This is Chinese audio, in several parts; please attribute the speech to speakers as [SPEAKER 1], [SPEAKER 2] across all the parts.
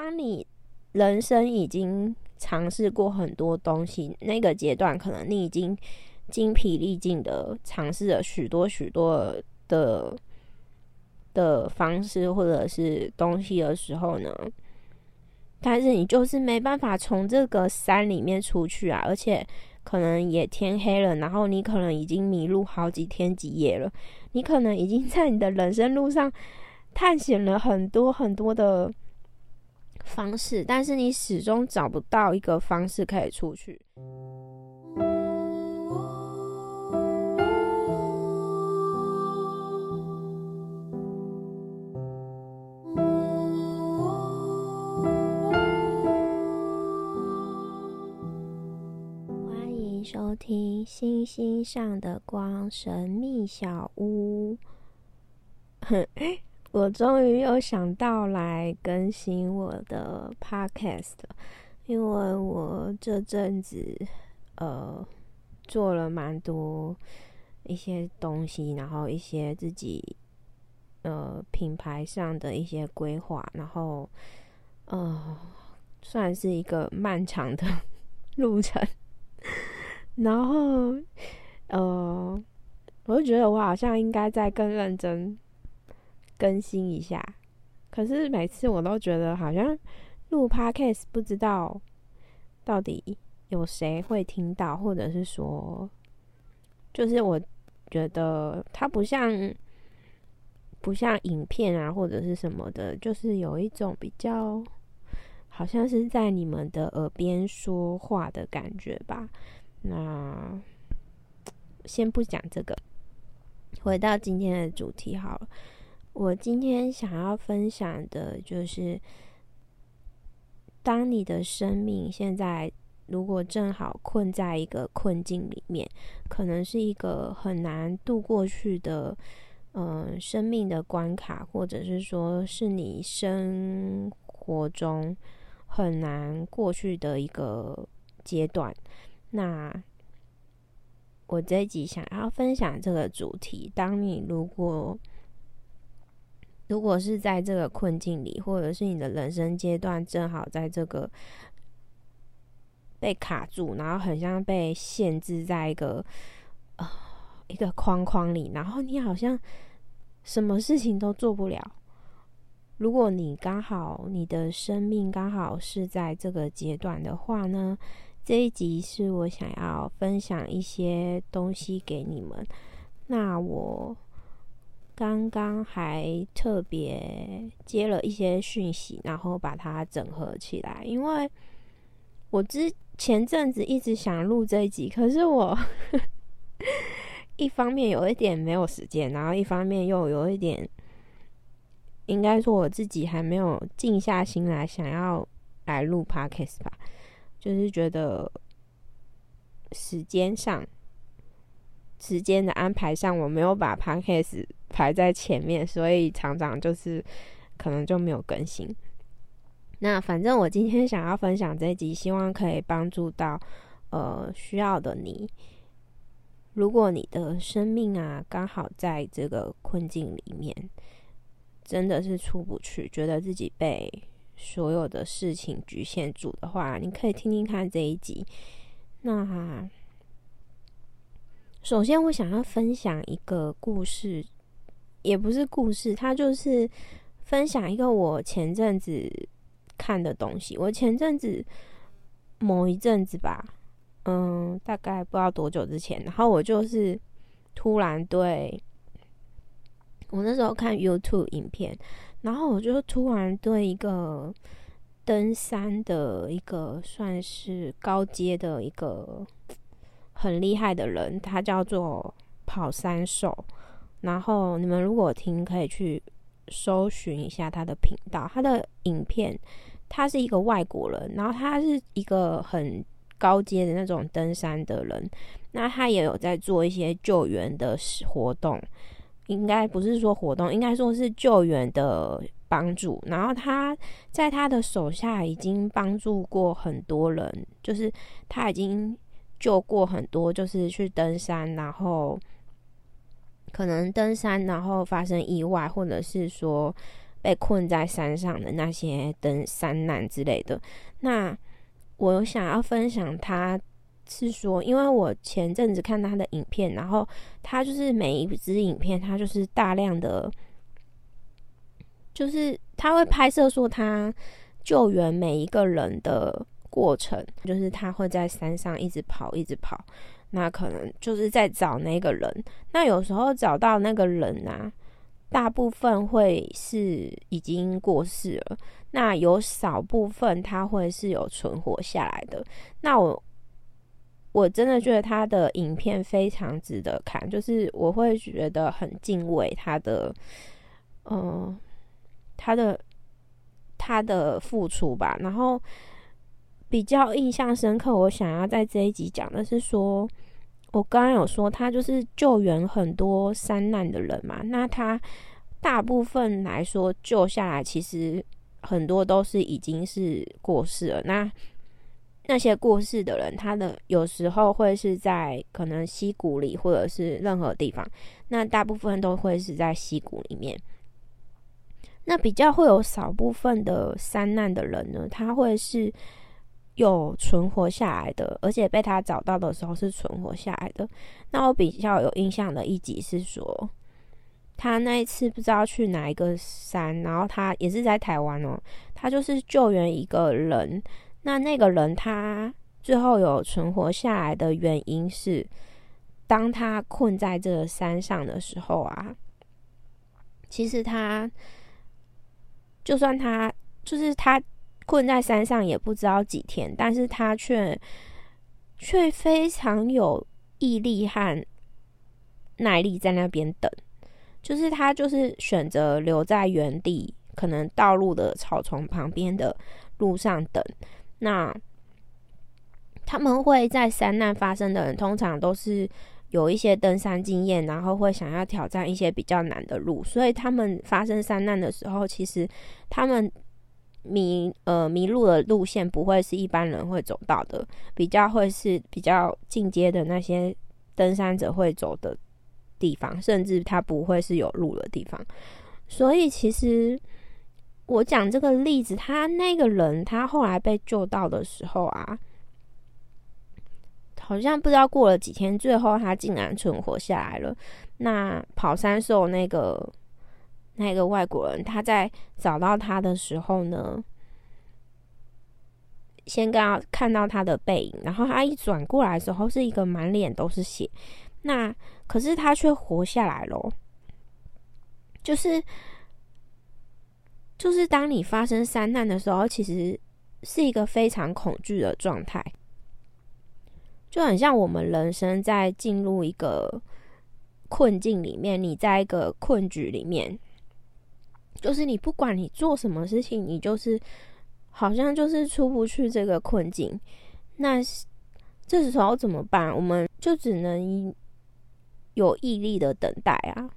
[SPEAKER 1] 当你人生已经尝试过很多东西，那个阶段可能你已经精疲力尽的尝试了许多许多的的方式或者是东西的时候呢，但是你就是没办法从这个山里面出去啊，而且可能也天黑了，然后你可能已经迷路好几天几夜了，你可能已经在你的人生路上探险了很多很多的。方式，但是你始终找不到一个方式可以出去。欢迎收听《星星上的光》神秘小屋。我终于又想到来更新我的 podcast，因为我这阵子呃做了蛮多一些东西，然后一些自己呃品牌上的一些规划，然后呃算是一个漫长的 路程，然后呃我就觉得我好像应该再更认真。更新一下，可是每次我都觉得好像录 podcast 不知道到底有谁会听到，或者是说，就是我觉得它不像不像影片啊，或者是什么的，就是有一种比较好像是在你们的耳边说话的感觉吧。那先不讲这个，回到今天的主题好了。我今天想要分享的就是，当你的生命现在如果正好困在一个困境里面，可能是一个很难度过去的，嗯，生命的关卡，或者是说是你生活中很难过去的一个阶段。那我这一集想要分享这个主题：当你如果如果是在这个困境里，或者是你的人生阶段正好在这个被卡住，然后很像被限制在一个呃一个框框里，然后你好像什么事情都做不了。如果你刚好你的生命刚好是在这个阶段的话呢，这一集是我想要分享一些东西给你们。那我。刚刚还特别接了一些讯息，然后把它整合起来。因为我之前阵子一直想录这一集，可是我 一方面有一点没有时间，然后一方面又有一点，应该说我自己还没有静下心来想要来录 podcast 吧，就是觉得时间上。时间的安排上，我没有把 podcast 排在前面，所以常常就是可能就没有更新。那反正我今天想要分享这一集，希望可以帮助到呃需要的你。如果你的生命啊刚好在这个困境里面，真的是出不去，觉得自己被所有的事情局限住的话，你可以听听看这一集。那。首先，我想要分享一个故事，也不是故事，它就是分享一个我前阵子看的东西。我前阵子某一阵子吧，嗯，大概不知道多久之前，然后我就是突然对，我那时候看 YouTube 影片，然后我就突然对一个登山的一个算是高阶的一个。很厉害的人，他叫做跑山兽。然后你们如果听，可以去搜寻一下他的频道。他的影片，他是一个外国人，然后他是一个很高阶的那种登山的人。那他也有在做一些救援的活动，应该不是说活动，应该说是救援的帮助。然后他在他的手下已经帮助过很多人，就是他已经。救过很多，就是去登山，然后可能登山然后发生意外，或者是说，被困在山上的那些登山难之类的。那我想要分享，他是说，因为我前阵子看他的影片，然后他就是每一支影片，他就是大量的，就是他会拍摄说他救援每一个人的过程，就是他会在山上一直跑，一直跑。那可能就是在找那个人。那有时候找到那个人啊，大部分会是已经过世了。那有少部分他会是有存活下来的。那我我真的觉得他的影片非常值得看，就是我会觉得很敬畏他的，嗯，他的他的付出吧。然后。比较印象深刻，我想要在这一集讲的是说，我刚刚有说他就是救援很多山难的人嘛，那他大部分来说救下来，其实很多都是已经是过世了。那那些过世的人，他的有时候会是在可能溪谷里，或者是任何地方，那大部分都会是在溪谷里面。那比较会有少部分的山难的人呢，他会是。有存活下来的，而且被他找到的时候是存活下来的。那我比较有印象的一集是说，他那一次不知道去哪一个山，然后他也是在台湾哦，他就是救援一个人。那那个人他最后有存活下来的原因是，当他困在这个山上的时候啊，其实他就算他就是他。困在山上也不知道几天，但是他却却非常有毅力和耐力在那边等，就是他就是选择留在原地，可能道路的草丛旁边的路上等。那他们会在山难发生的人，通常都是有一些登山经验，然后会想要挑战一些比较难的路，所以他们发生山难的时候，其实他们。迷呃迷路的路线不会是一般人会走到的，比较会是比较进阶的那些登山者会走的地方，甚至它不会是有路的地方。所以其实我讲这个例子，他那个人他后来被救到的时候啊，好像不知道过了几天，最后他竟然存活下来了。那跑山兽那个。那个外国人，他在找到他的时候呢，先刚看到他的背影，然后他一转过来的时候，是一个满脸都是血。那可是他却活下来了，就是就是当你发生山难的时候，其实是一个非常恐惧的状态，就很像我们人生在进入一个困境里面，你在一个困局里面。就是你不管你做什么事情，你就是好像就是出不去这个困境。那这时候怎么办？我们就只能有毅力的等待啊。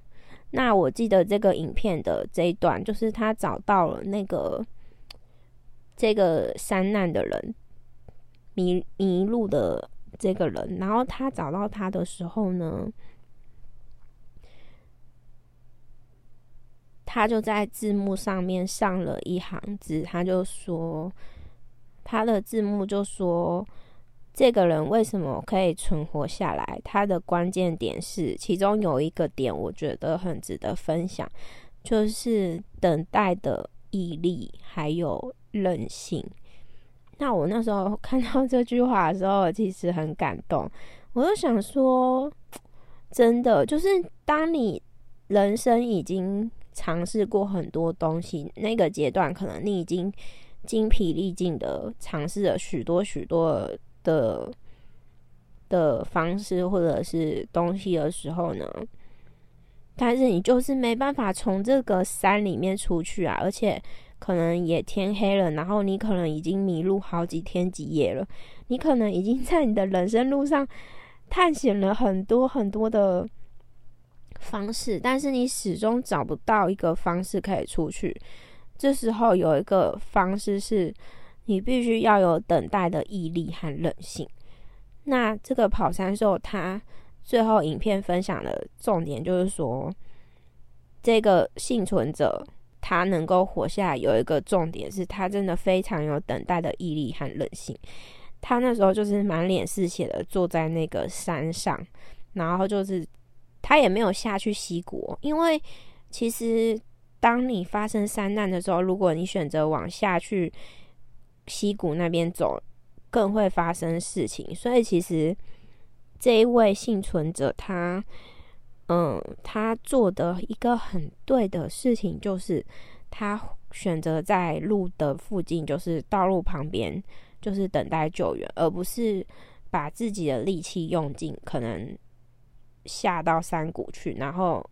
[SPEAKER 1] 那我记得这个影片的这一段，就是他找到了那个这个山难的人迷迷路的这个人，然后他找到他的时候呢？他就在字幕上面上了一行字，他就说，他的字幕就说，这个人为什么可以存活下来？他的关键点是，其中有一个点，我觉得很值得分享，就是等待的毅力还有韧性。那我那时候看到这句话的时候，其实很感动，我就想说，真的，就是当你人生已经。尝试过很多东西，那个阶段可能你已经精疲力尽的尝试了许多许多的的方式或者是东西的时候呢，但是你就是没办法从这个山里面出去啊，而且可能也天黑了，然后你可能已经迷路好几天几夜了，你可能已经在你的人生路上探险了很多很多的。方式，但是你始终找不到一个方式可以出去。这时候有一个方式是，你必须要有等待的毅力和韧性。那这个跑山兽，他最后影片分享的重点就是说，这个幸存者他能够活下来，有一个重点是他真的非常有等待的毅力和韧性。他那时候就是满脸是血的坐在那个山上，然后就是他也没有下去溪谷，因为其实当你发生山难的时候，如果你选择往下去溪谷那边走，更会发生事情。所以其实这一位幸存者他。嗯，他做的一个很对的事情，就是他选择在路的附近，就是道路旁边，就是等待救援，而不是把自己的力气用尽，可能下到山谷去。然后，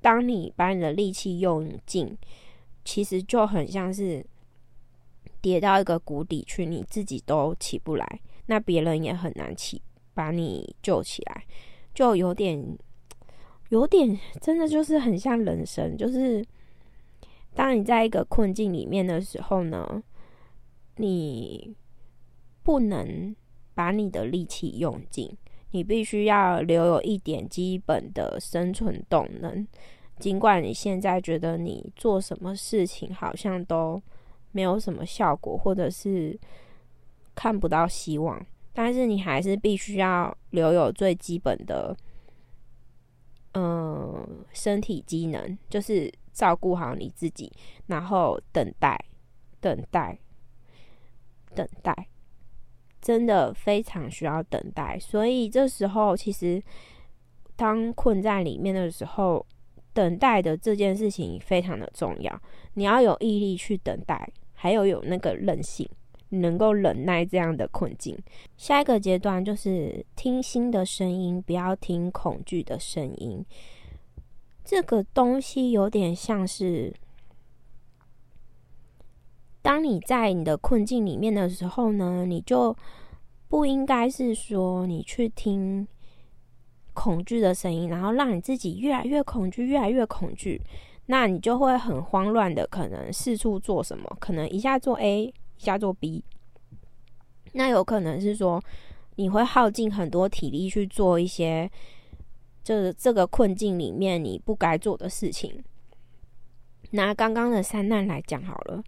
[SPEAKER 1] 当你把你的力气用尽，其实就很像是跌到一个谷底去，你自己都起不来，那别人也很难起把你救起来，就有点。有点真的就是很像人生，就是当你在一个困境里面的时候呢，你不能把你的力气用尽，你必须要留有一点基本的生存动能。尽管你现在觉得你做什么事情好像都没有什么效果，或者是看不到希望，但是你还是必须要留有最基本的。嗯，身体机能就是照顾好你自己，然后等待，等待，等待，真的非常需要等待。所以这时候，其实当困在里面的时候，等待的这件事情非常的重要。你要有毅力去等待，还有有那个韧性。能够忍耐这样的困境。下一个阶段就是听心的声音，不要听恐惧的声音。这个东西有点像是，当你在你的困境里面的时候呢，你就不应该是说你去听恐惧的声音，然后让你自己越来越恐惧，越来越恐惧，那你就会很慌乱的，可能四处做什么，可能一下做 A 一。下做 B，那有可能是说你会耗尽很多体力去做一些，这这个困境里面你不该做的事情。拿刚刚的三难来讲好了，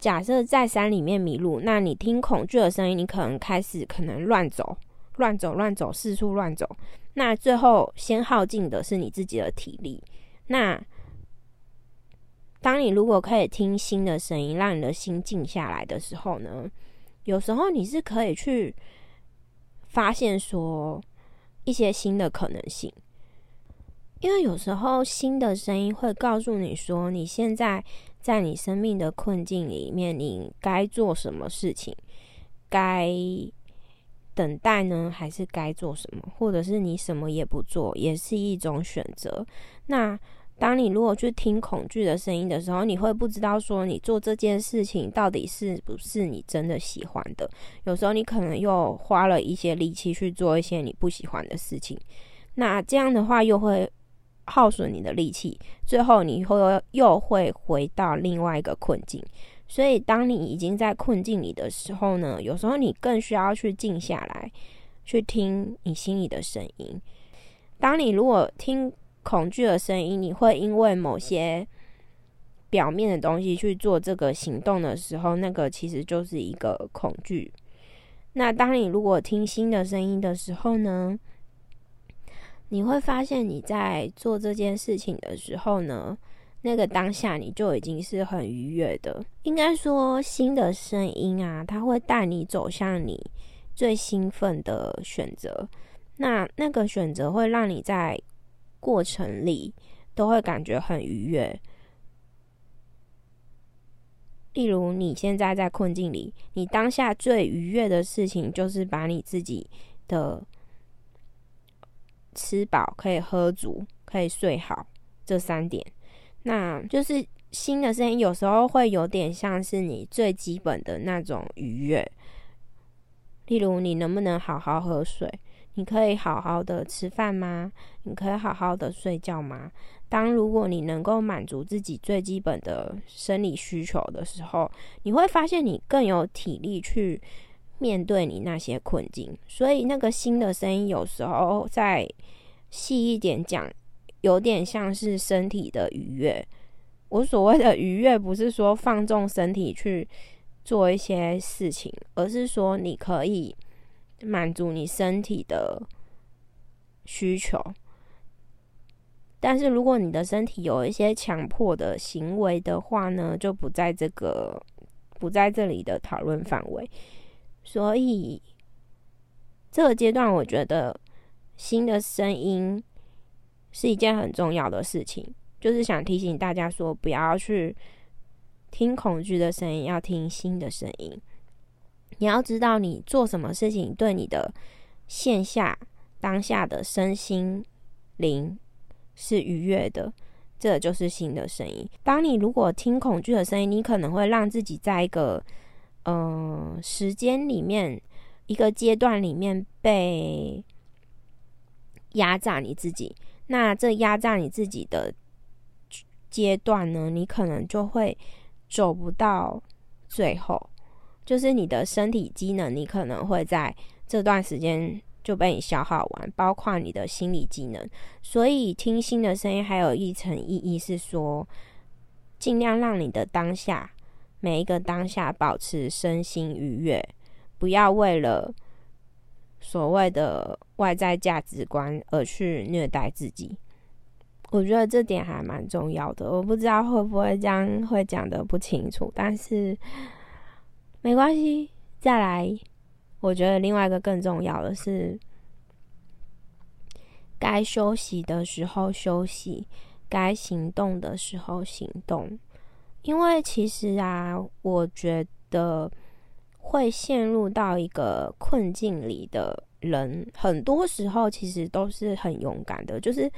[SPEAKER 1] 假设在山里面迷路，那你听恐惧的声音，你可能开始可能乱走、乱走、乱走，四处乱走，那最后先耗尽的是你自己的体力，那。当你如果可以听新的声音，让你的心静下来的时候呢，有时候你是可以去发现说一些新的可能性，因为有时候新的声音会告诉你说，你现在在你生命的困境里面，你该做什么事情，该等待呢，还是该做什么，或者是你什么也不做，也是一种选择。那当你如果去听恐惧的声音的时候，你会不知道说你做这件事情到底是不是你真的喜欢的。有时候你可能又花了一些力气去做一些你不喜欢的事情，那这样的话又会耗损你的力气，最后你会又会回到另外一个困境。所以，当你已经在困境里的时候呢，有时候你更需要去静下来，去听你心里的声音。当你如果听。恐惧的声音，你会因为某些表面的东西去做这个行动的时候，那个其实就是一个恐惧。那当你如果听新的声音的时候呢，你会发现你在做这件事情的时候呢，那个当下你就已经是很愉悦的。应该说，新的声音啊，它会带你走向你最兴奋的选择。那那个选择会让你在。过程里都会感觉很愉悦。例如，你现在在困境里，你当下最愉悦的事情就是把你自己的吃饱、可以喝足、可以睡好这三点。那就是新的声音，有时候会有点像是你最基本的那种愉悦。例如，你能不能好好喝水？你可以好好的吃饭吗？你可以好好的睡觉吗？当如果你能够满足自己最基本的生理需求的时候，你会发现你更有体力去面对你那些困境。所以，那个新的声音有时候再细一点讲，有点像是身体的愉悦。我所谓的愉悦，不是说放纵身体去做一些事情，而是说你可以满足你身体的需求。但是如果你的身体有一些强迫的行为的话呢，就不在这个不在这里的讨论范围。所以这个阶段，我觉得新的声音是一件很重要的事情。就是想提醒大家说，不要去听恐惧的声音，要听新的声音。你要知道，你做什么事情对你的线下当下的身心灵是愉悦的，这就是新的声音。当你如果听恐惧的声音，你可能会让自己在一个呃时间里面、一个阶段里面被压榨你自己。那这压榨你自己的。阶段呢，你可能就会走不到最后，就是你的身体机能，你可能会在这段时间就被你消耗完，包括你的心理机能。所以听新的声音还有一层意义是说，尽量让你的当下每一个当下保持身心愉悦，不要为了所谓的外在价值观而去虐待自己。我觉得这点还蛮重要的，我不知道会不会这样会讲的不清楚，但是没关系。再来，我觉得另外一个更重要的是，该休息的时候休息，该行动的时候行动。因为其实啊，我觉得会陷入到一个困境里的人，很多时候其实都是很勇敢的，就是。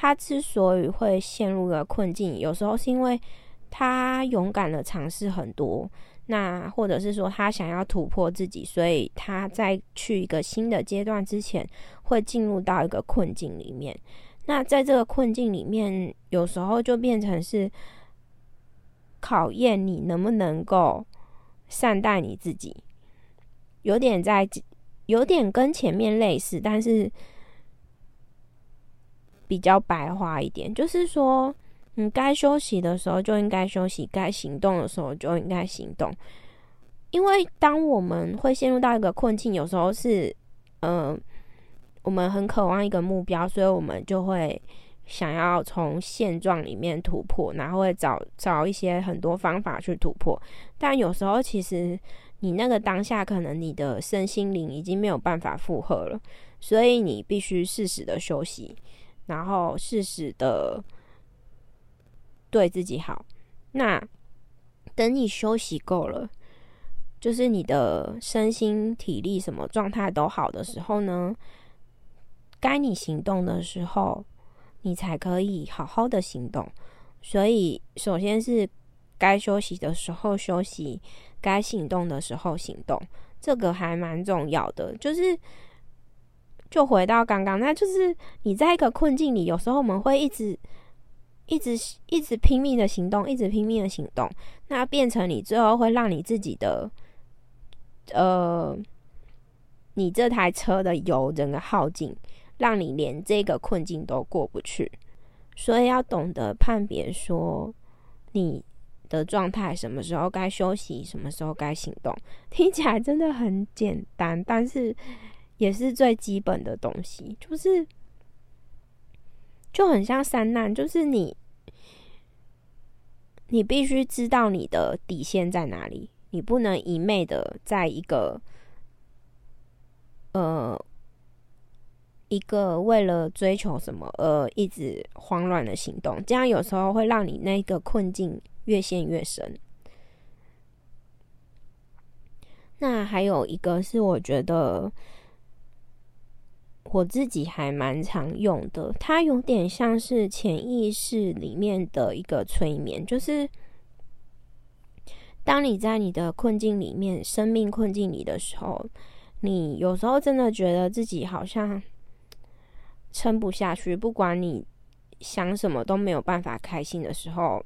[SPEAKER 1] 他之所以会陷入了困境，有时候是因为他勇敢的尝试很多，那或者是说他想要突破自己，所以他在去一个新的阶段之前，会进入到一个困境里面。那在这个困境里面，有时候就变成是考验你能不能够善待你自己，有点在，有点跟前面类似，但是。比较白话一点，就是说，你该休息的时候就应该休息，该行动的时候就应该行动。因为当我们会陷入到一个困境，有时候是，嗯，我们很渴望一个目标，所以我们就会想要从现状里面突破，然后会找找一些很多方法去突破。但有时候，其实你那个当下，可能你的身心灵已经没有办法负荷了，所以你必须适时的休息。然后适时的对自己好。那等你休息够了，就是你的身心体力什么状态都好的时候呢，该你行动的时候，你才可以好好的行动。所以，首先是该休息的时候休息，该行动的时候行动，这个还蛮重要的。就是。就回到刚刚，那就是你在一个困境里，有时候我们会一直、一直、一直拼命的行动，一直拼命的行动，那变成你最后会让你自己的，呃，你这台车的油整个耗尽，让你连这个困境都过不去。所以要懂得判别，说你的状态什么时候该休息，什么时候该行动，听起来真的很简单，但是。也是最基本的东西，就是就很像三难，就是你，你必须知道你的底线在哪里，你不能一昧的在一个，呃，一个为了追求什么而一直慌乱的行动，这样有时候会让你那个困境越陷越深。那还有一个是，我觉得。我自己还蛮常用的，它有点像是潜意识里面的一个催眠，就是当你在你的困境里面、生命困境里的时候，你有时候真的觉得自己好像撑不下去，不管你想什么都没有办法开心的时候，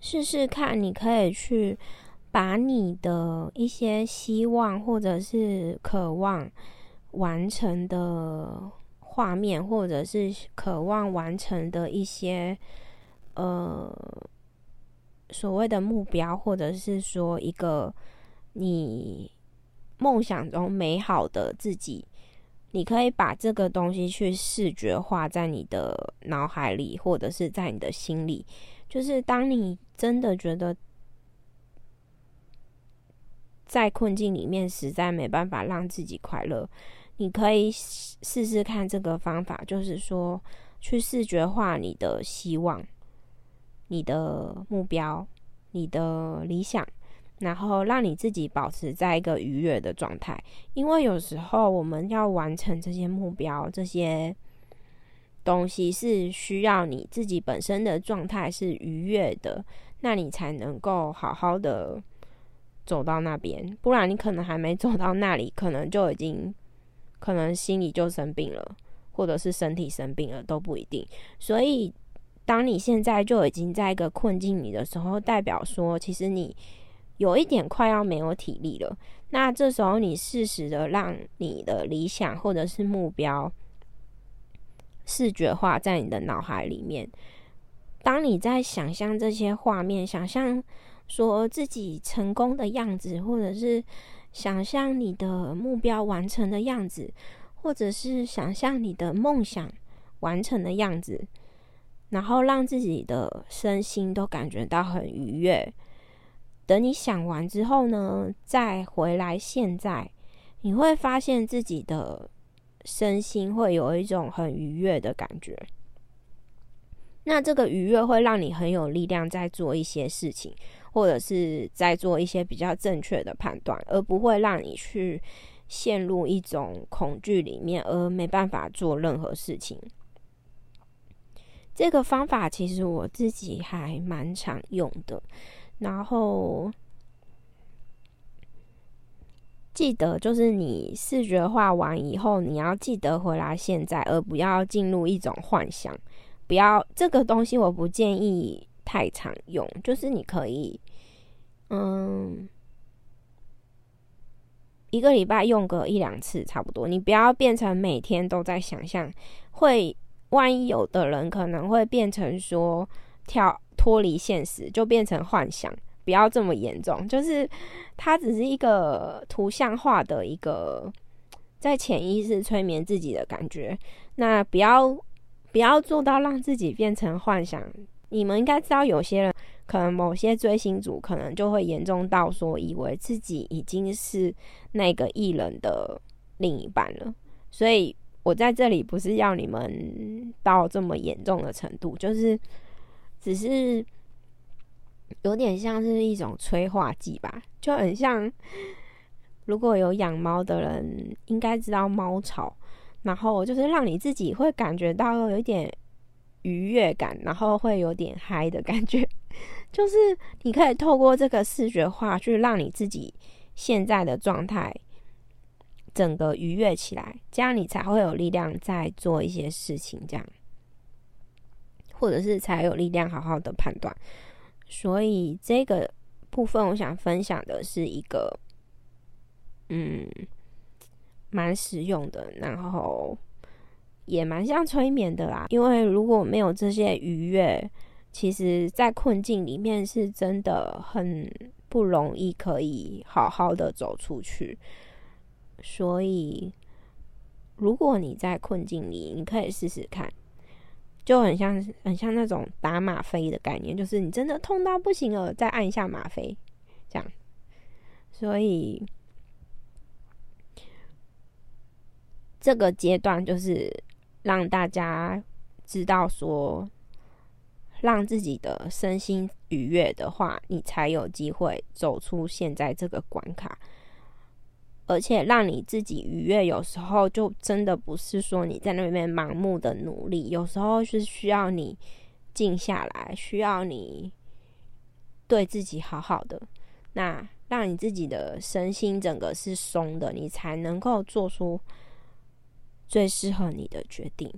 [SPEAKER 1] 试试看，你可以去把你的一些希望或者是渴望。完成的画面，或者是渴望完成的一些呃所谓的目标，或者是说一个你梦想中美好的自己，你可以把这个东西去视觉化在你的脑海里，或者是在你的心里。就是当你真的觉得在困境里面实在没办法让自己快乐，你可以试试看这个方法，就是说去视觉化你的希望、你的目标、你的理想，然后让你自己保持在一个愉悦的状态。因为有时候我们要完成这些目标，这些。东西是需要你自己本身的状态是愉悦的，那你才能够好好的走到那边。不然你可能还没走到那里，可能就已经可能心里就生病了，或者是身体生病了都不一定。所以，当你现在就已经在一个困境里的时候，代表说其实你有一点快要没有体力了。那这时候你适时的让你的理想或者是目标。视觉化在你的脑海里面。当你在想象这些画面，想象说自己成功的样子，或者是想象你的目标完成的样子，或者是想象你的梦想完成的样子，然后让自己的身心都感觉到很愉悦。等你想完之后呢，再回来现在，你会发现自己的。身心会有一种很愉悦的感觉，那这个愉悦会让你很有力量，在做一些事情，或者是在做一些比较正确的判断，而不会让你去陷入一种恐惧里面，而没办法做任何事情。这个方法其实我自己还蛮常用的，然后。记得，就是你视觉化完以后，你要记得回来现在，而不要进入一种幻想。不要这个东西，我不建议太常用。就是你可以，嗯，一个礼拜用个一两次差不多。你不要变成每天都在想象，会万一有的人可能会变成说跳脱离现实，就变成幻想。不要这么严重，就是它只是一个图像化的一个在潜意识催眠自己的感觉。那不要不要做到让自己变成幻想。你们应该知道，有些人可能某些追星族可能就会严重到说，以为自己已经是那个艺人的另一半了。所以我在这里不是要你们到这么严重的程度，就是只是。有点像是一种催化剂吧，就很像，如果有养猫的人应该知道猫草，然后就是让你自己会感觉到有一点愉悦感，然后会有点嗨的感觉，就是你可以透过这个视觉化去让你自己现在的状态整个愉悦起来，这样你才会有力量再做一些事情，这样，或者是才有力量好好的判断。所以这个部分，我想分享的是一个，嗯，蛮实用的，然后也蛮像催眠的啦。因为如果没有这些愉悦，其实在困境里面是真的很不容易可以好好的走出去。所以，如果你在困境里，你可以试试看。就很像很像那种打吗啡的概念，就是你真的痛到不行了，再按一下吗啡，这样。所以这个阶段就是让大家知道说，让自己的身心愉悦的话，你才有机会走出现在这个关卡。而且让你自己愉悦，有时候就真的不是说你在那边盲目的努力，有时候是需要你静下来，需要你对自己好好的，那让你自己的身心整个是松的，你才能够做出最适合你的决定。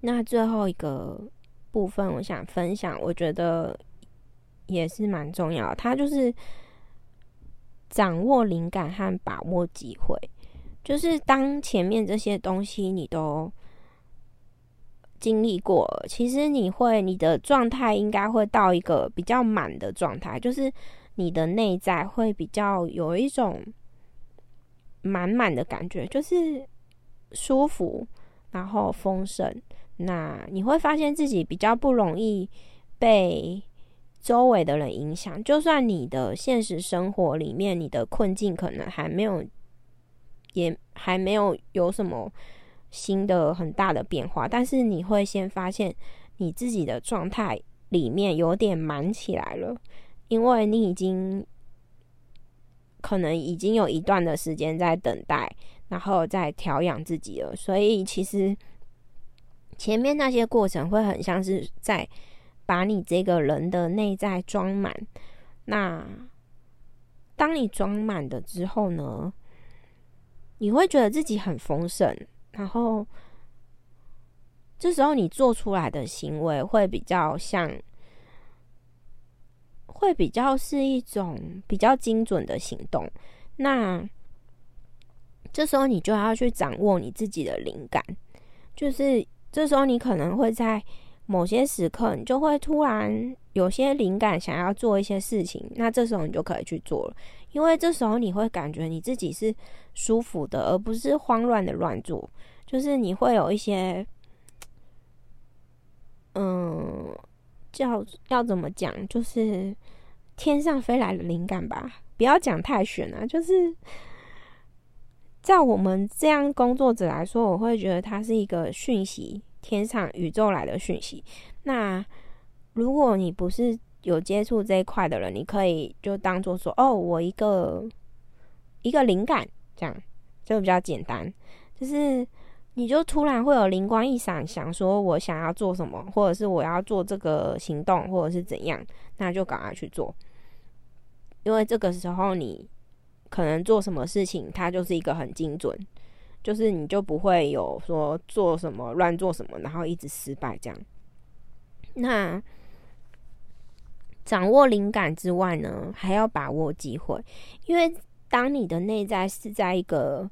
[SPEAKER 1] 那最后一个部分，我想分享，我觉得也是蛮重要，它就是。掌握灵感和把握机会，就是当前面这些东西你都经历过，其实你会你的状态应该会到一个比较满的状态，就是你的内在会比较有一种满满的感觉，就是舒服，然后丰盛。那你会发现自己比较不容易被周围的人影响，就算你的现实生活里面你的困境可能还没有，也还没有有什么新的很大的变化，但是你会先发现你自己的状态里面有点满起来了，因为你已经可能已经有一段的时间在等待，然后在调养自己了，所以其实。前面那些过程会很像是在把你这个人的内在装满。那当你装满的之后呢，你会觉得自己很丰盛，然后这时候你做出来的行为会比较像，会比较是一种比较精准的行动。那这时候你就要去掌握你自己的灵感，就是。这时候你可能会在某些时刻，你就会突然有些灵感，想要做一些事情。那这时候你就可以去做了，因为这时候你会感觉你自己是舒服的，而不是慌乱的乱做。就是你会有一些，嗯，叫要怎么讲，就是天上飞来的灵感吧。不要讲太玄啊，就是在我们这样工作者来说，我会觉得它是一个讯息。天上宇宙来的讯息，那如果你不是有接触这一块的人，你可以就当做说，哦，我一个一个灵感，这样就比较简单。就是你就突然会有灵光一闪，想说我想要做什么，或者是我要做这个行动，或者是怎样，那就赶快去做。因为这个时候你可能做什么事情，它就是一个很精准。就是你就不会有说做什么乱做什么，然后一直失败这样。那掌握灵感之外呢，还要把握机会，因为当你的内在是在一个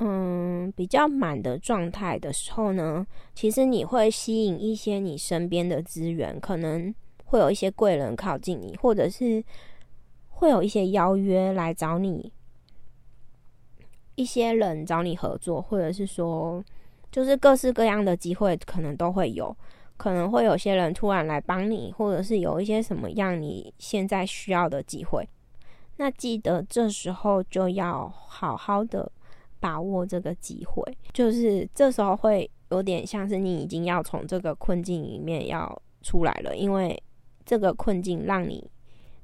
[SPEAKER 1] 嗯比较满的状态的时候呢，其实你会吸引一些你身边的资源，可能会有一些贵人靠近你，或者是会有一些邀约来找你。一些人找你合作，或者是说，就是各式各样的机会可能都会有，可能会有些人突然来帮你，或者是有一些什么样你现在需要的机会。那记得这时候就要好好的把握这个机会，就是这时候会有点像是你已经要从这个困境里面要出来了，因为这个困境让你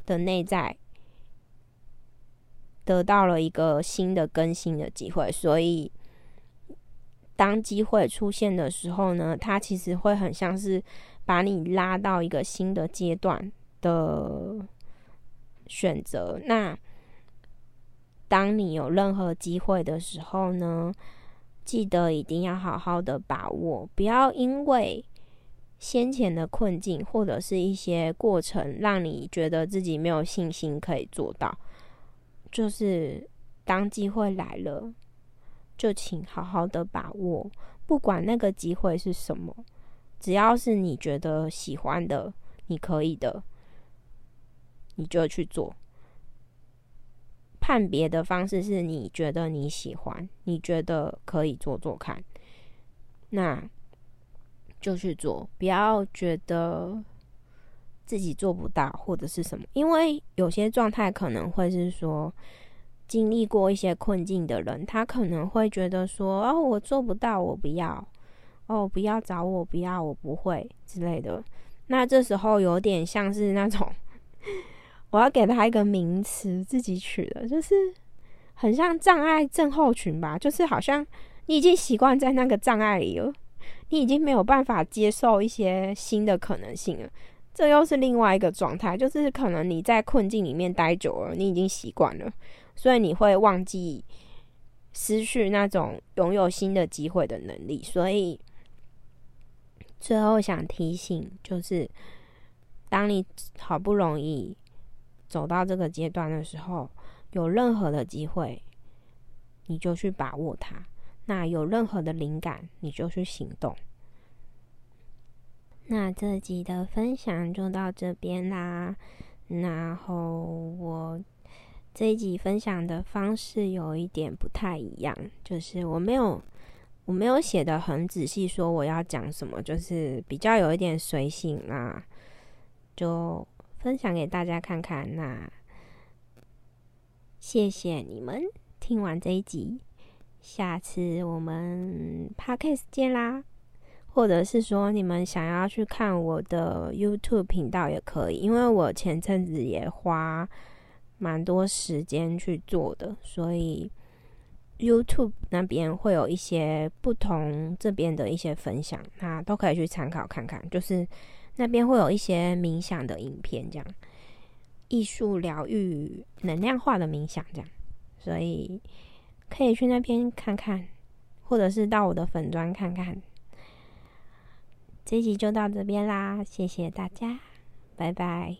[SPEAKER 1] 的内在。得到了一个新的更新的机会，所以当机会出现的时候呢，它其实会很像是把你拉到一个新的阶段的选择。那当你有任何机会的时候呢，记得一定要好好的把握，不要因为先前的困境或者是一些过程，让你觉得自己没有信心可以做到。就是当机会来了，就请好好的把握，不管那个机会是什么，只要是你觉得喜欢的，你可以的，你就去做。判别的方式是你觉得你喜欢，你觉得可以做做看，那就去做，不要觉得。自己做不到或者是什么，因为有些状态可能会是说，经历过一些困境的人，他可能会觉得说，哦，我做不到，我不要，哦，不要找我，不要，我不会之类的。那这时候有点像是那种，我要给他一个名词，自己取的，就是很像障碍症候群吧，就是好像你已经习惯在那个障碍里了，你已经没有办法接受一些新的可能性了。这又是另外一个状态，就是可能你在困境里面待久了，你已经习惯了，所以你会忘记失去那种拥有新的机会的能力。所以最后想提醒，就是当你好不容易走到这个阶段的时候，有任何的机会，你就去把握它；那有任何的灵感，你就去行动。那这集的分享就到这边啦。然后我这一集分享的方式有一点不太一样，就是我没有我没有写的很仔细，说我要讲什么，就是比较有一点随性啦，就分享给大家看看。那谢谢你们听完这一集，下次我们 podcast 见啦。或者是说你们想要去看我的 YouTube 频道也可以，因为我前阵子也花蛮多时间去做的，所以 YouTube 那边会有一些不同这边的一些分享，那都可以去参考看看。就是那边会有一些冥想的影片，这样艺术疗愈、能量化的冥想这样，所以可以去那边看看，或者是到我的粉砖看看。这集就到这边啦，谢谢大家，拜拜。